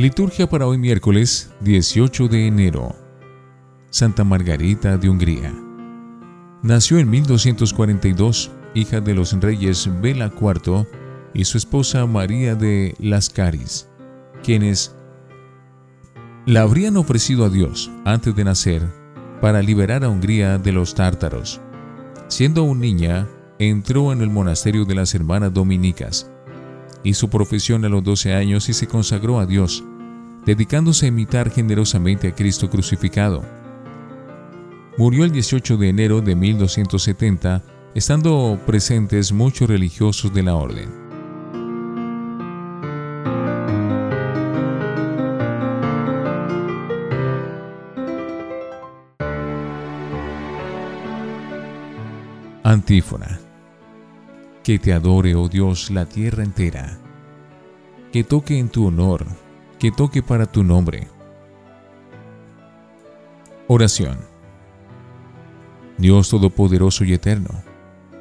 Liturgia para hoy miércoles 18 de enero. Santa Margarita de Hungría. Nació en 1242, hija de los reyes Bela IV y su esposa María de Lascaris, quienes la habrían ofrecido a Dios antes de nacer para liberar a Hungría de los tártaros. Siendo aún niña, entró en el monasterio de las hermanas dominicas. Hizo profesión a los 12 años y se consagró a Dios, dedicándose a imitar generosamente a Cristo crucificado. Murió el 18 de enero de 1270, estando presentes muchos religiosos de la orden. Antífona. Que te adore, oh Dios, la tierra entera. Que toque en tu honor, que toque para tu nombre. Oración. Dios Todopoderoso y Eterno,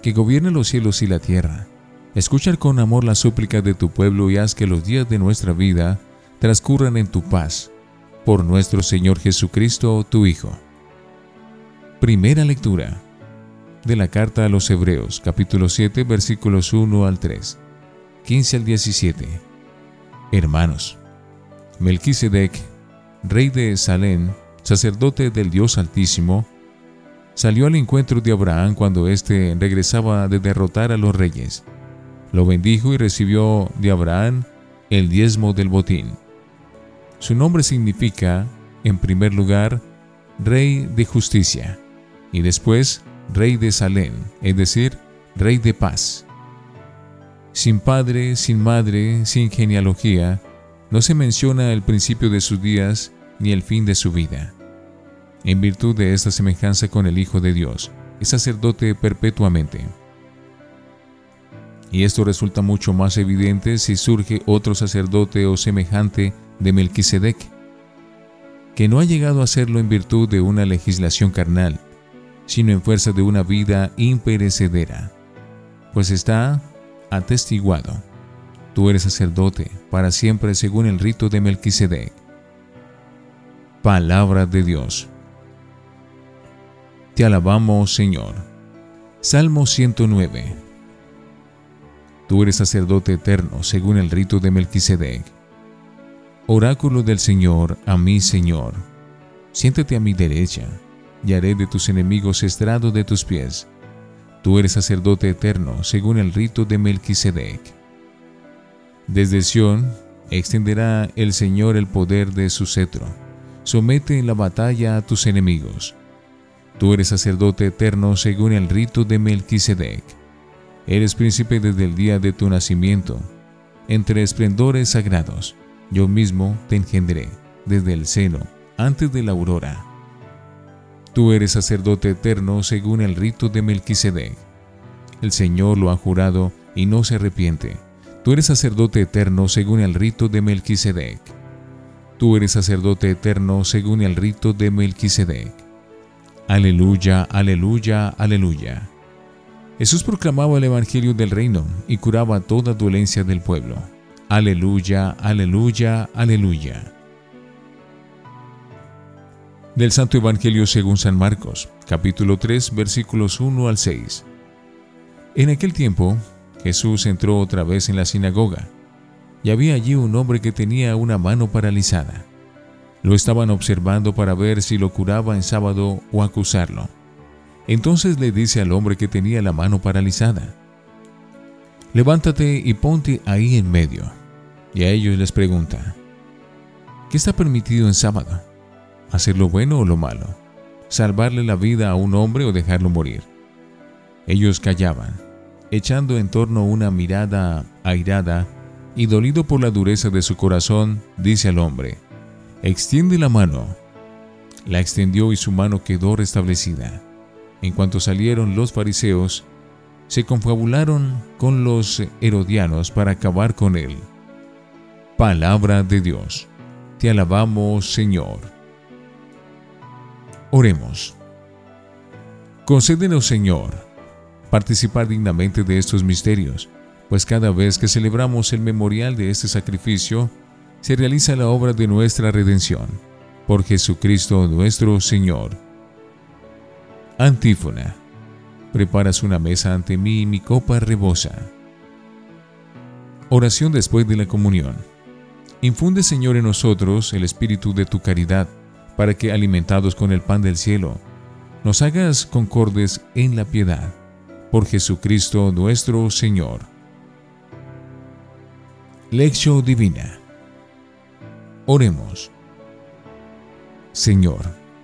que gobierna los cielos y la tierra, escucha con amor la súplica de tu pueblo y haz que los días de nuestra vida transcurran en tu paz. Por nuestro Señor Jesucristo, tu Hijo. Primera lectura de la carta a los Hebreos, capítulo 7, versículos 1 al 3, 15 al 17. Hermanos, Melquisedec, rey de Salem, sacerdote del Dios Altísimo, salió al encuentro de Abraham cuando éste regresaba de derrotar a los reyes. Lo bendijo y recibió de Abraham el diezmo del botín. Su nombre significa, en primer lugar, Rey de Justicia, y después rey de Salem, es decir, rey de paz. Sin padre, sin madre, sin genealogía, no se menciona el principio de sus días ni el fin de su vida. En virtud de esta semejanza con el Hijo de Dios, es sacerdote perpetuamente. Y esto resulta mucho más evidente si surge otro sacerdote o semejante de Melquisedec, que no ha llegado a serlo en virtud de una legislación carnal, sino en fuerza de una vida imperecedera, pues está atestiguado. Tú eres sacerdote para siempre según el rito de Melquisedec. Palabra de Dios. Te alabamos, Señor. Salmo 109. Tú eres sacerdote eterno según el rito de Melquisedec. Oráculo del Señor a mi Señor. Siéntate a mi derecha y haré de tus enemigos estrado de tus pies. Tú eres sacerdote eterno, según el rito de Melquisedec. Desde Sión extenderá el Señor el poder de su cetro. Somete en la batalla a tus enemigos. Tú eres sacerdote eterno según el rito de Melquisedec. Eres príncipe desde el día de tu nacimiento. Entre esplendores sagrados, yo mismo te engendré desde el seno, antes de la aurora. Tú eres sacerdote eterno según el rito de Melquisedec. El Señor lo ha jurado y no se arrepiente. Tú eres sacerdote eterno según el rito de Melquisedec. Tú eres sacerdote eterno según el rito de Melquisedec. Aleluya, aleluya, aleluya. Jesús proclamaba el Evangelio del reino y curaba toda dolencia del pueblo. Aleluya, aleluya, aleluya del Santo Evangelio según San Marcos, capítulo 3, versículos 1 al 6. En aquel tiempo, Jesús entró otra vez en la sinagoga, y había allí un hombre que tenía una mano paralizada. Lo estaban observando para ver si lo curaba en sábado o acusarlo. Entonces le dice al hombre que tenía la mano paralizada, Levántate y ponte ahí en medio. Y a ellos les pregunta, ¿qué está permitido en sábado? hacer lo bueno o lo malo, salvarle la vida a un hombre o dejarlo morir. Ellos callaban, echando en torno una mirada airada, y dolido por la dureza de su corazón, dice al hombre, extiende la mano. La extendió y su mano quedó restablecida. En cuanto salieron los fariseos, se confabularon con los herodianos para acabar con él. Palabra de Dios. Te alabamos, Señor. Oremos. Concédenos, Señor, participar dignamente de estos misterios, pues cada vez que celebramos el memorial de este sacrificio, se realiza la obra de nuestra redención. Por Jesucristo nuestro Señor. Antífona. Preparas una mesa ante mí y mi copa rebosa. Oración después de la comunión. Infunde Señor en nosotros el espíritu de tu caridad, para que alimentados con el pan del cielo, nos hagas concordes en la piedad. Por Jesucristo nuestro Señor. Lección Divina. Oremos. Señor,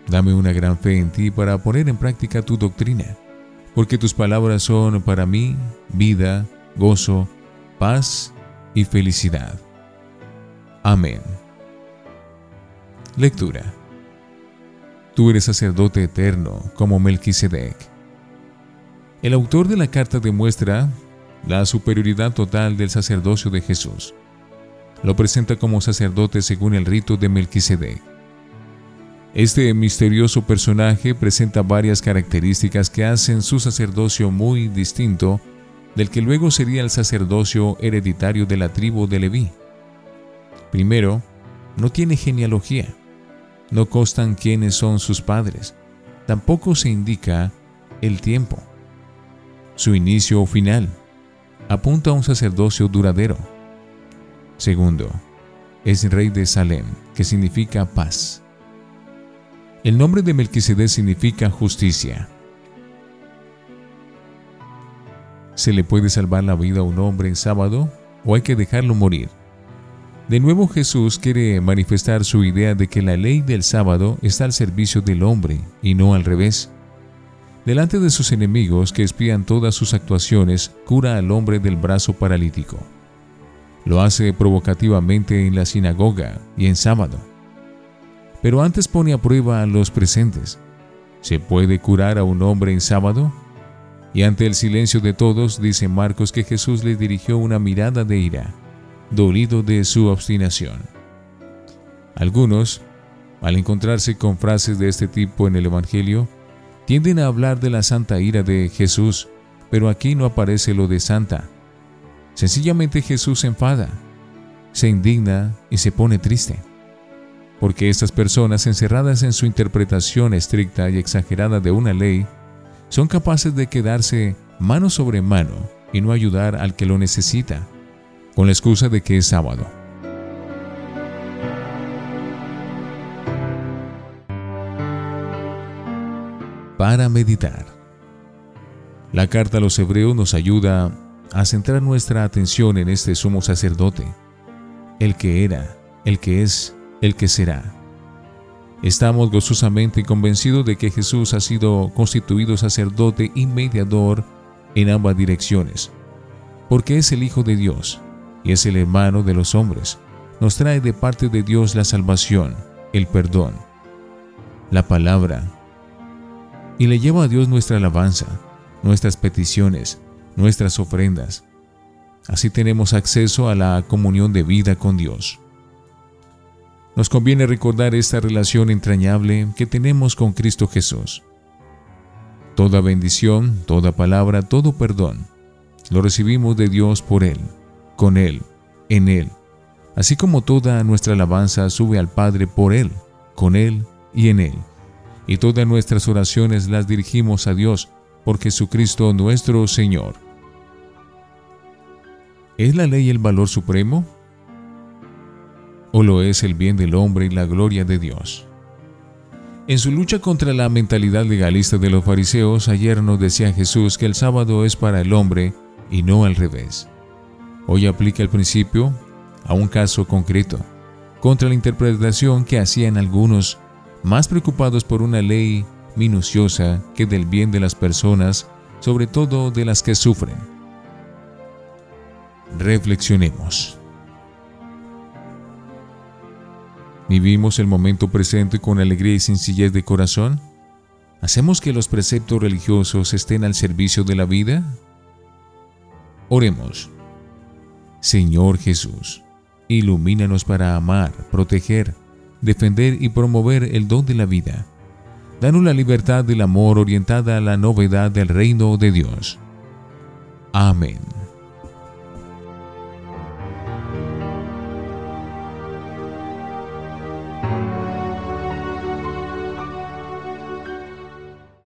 dame una gran fe en ti para poner en práctica tu doctrina, porque tus palabras son para mí vida, gozo, paz y felicidad. Amén. Lectura. Tú eres sacerdote eterno como Melquisedec. El autor de la carta demuestra la superioridad total del sacerdocio de Jesús lo presenta como sacerdote según el rito de Melquisedec. Este misterioso personaje presenta varias características que hacen su sacerdocio muy distinto del que luego sería el sacerdocio hereditario de la tribu de Leví. Primero, no tiene genealogía. No constan quiénes son sus padres. Tampoco se indica el tiempo. Su inicio o final apunta a un sacerdocio duradero Segundo, es rey de Salem, que significa paz. El nombre de Melquisedec significa justicia. ¿Se le puede salvar la vida a un hombre en sábado o hay que dejarlo morir? De nuevo Jesús quiere manifestar su idea de que la ley del sábado está al servicio del hombre y no al revés. Delante de sus enemigos que espían todas sus actuaciones, cura al hombre del brazo paralítico. Lo hace provocativamente en la sinagoga y en sábado. Pero antes pone a prueba a los presentes. ¿Se puede curar a un hombre en sábado? Y ante el silencio de todos, dice Marcos que Jesús le dirigió una mirada de ira, dolido de su obstinación. Algunos, al encontrarse con frases de este tipo en el Evangelio, tienden a hablar de la santa ira de Jesús, pero aquí no aparece lo de santa, Sencillamente Jesús se enfada, se indigna y se pone triste. Porque estas personas encerradas en su interpretación estricta y exagerada de una ley, son capaces de quedarse mano sobre mano y no ayudar al que lo necesita, con la excusa de que es sábado. Para meditar. La carta a los hebreos nos ayuda a centrar nuestra atención en este sumo sacerdote, el que era, el que es, el que será. Estamos gozosamente convencidos de que Jesús ha sido constituido sacerdote y mediador en ambas direcciones, porque es el Hijo de Dios y es el hermano de los hombres. Nos trae de parte de Dios la salvación, el perdón, la palabra, y le lleva a Dios nuestra alabanza, nuestras peticiones, nuestras ofrendas. Así tenemos acceso a la comunión de vida con Dios. Nos conviene recordar esta relación entrañable que tenemos con Cristo Jesús. Toda bendición, toda palabra, todo perdón, lo recibimos de Dios por Él, con Él, en Él, así como toda nuestra alabanza sube al Padre por Él, con Él y en Él. Y todas nuestras oraciones las dirigimos a Dios por Jesucristo nuestro Señor. ¿Es la ley el valor supremo? ¿O lo es el bien del hombre y la gloria de Dios? En su lucha contra la mentalidad legalista de los fariseos, ayer nos decía Jesús que el sábado es para el hombre y no al revés. Hoy aplica el principio a un caso concreto, contra la interpretación que hacían algunos, más preocupados por una ley minuciosa que del bien de las personas, sobre todo de las que sufren. Reflexionemos. ¿Vivimos el momento presente con alegría y sencillez de corazón? ¿Hacemos que los preceptos religiosos estén al servicio de la vida? Oremos. Señor Jesús, ilumínanos para amar, proteger, defender y promover el don de la vida. Danos la libertad del amor orientada a la novedad del reino de Dios. Amén.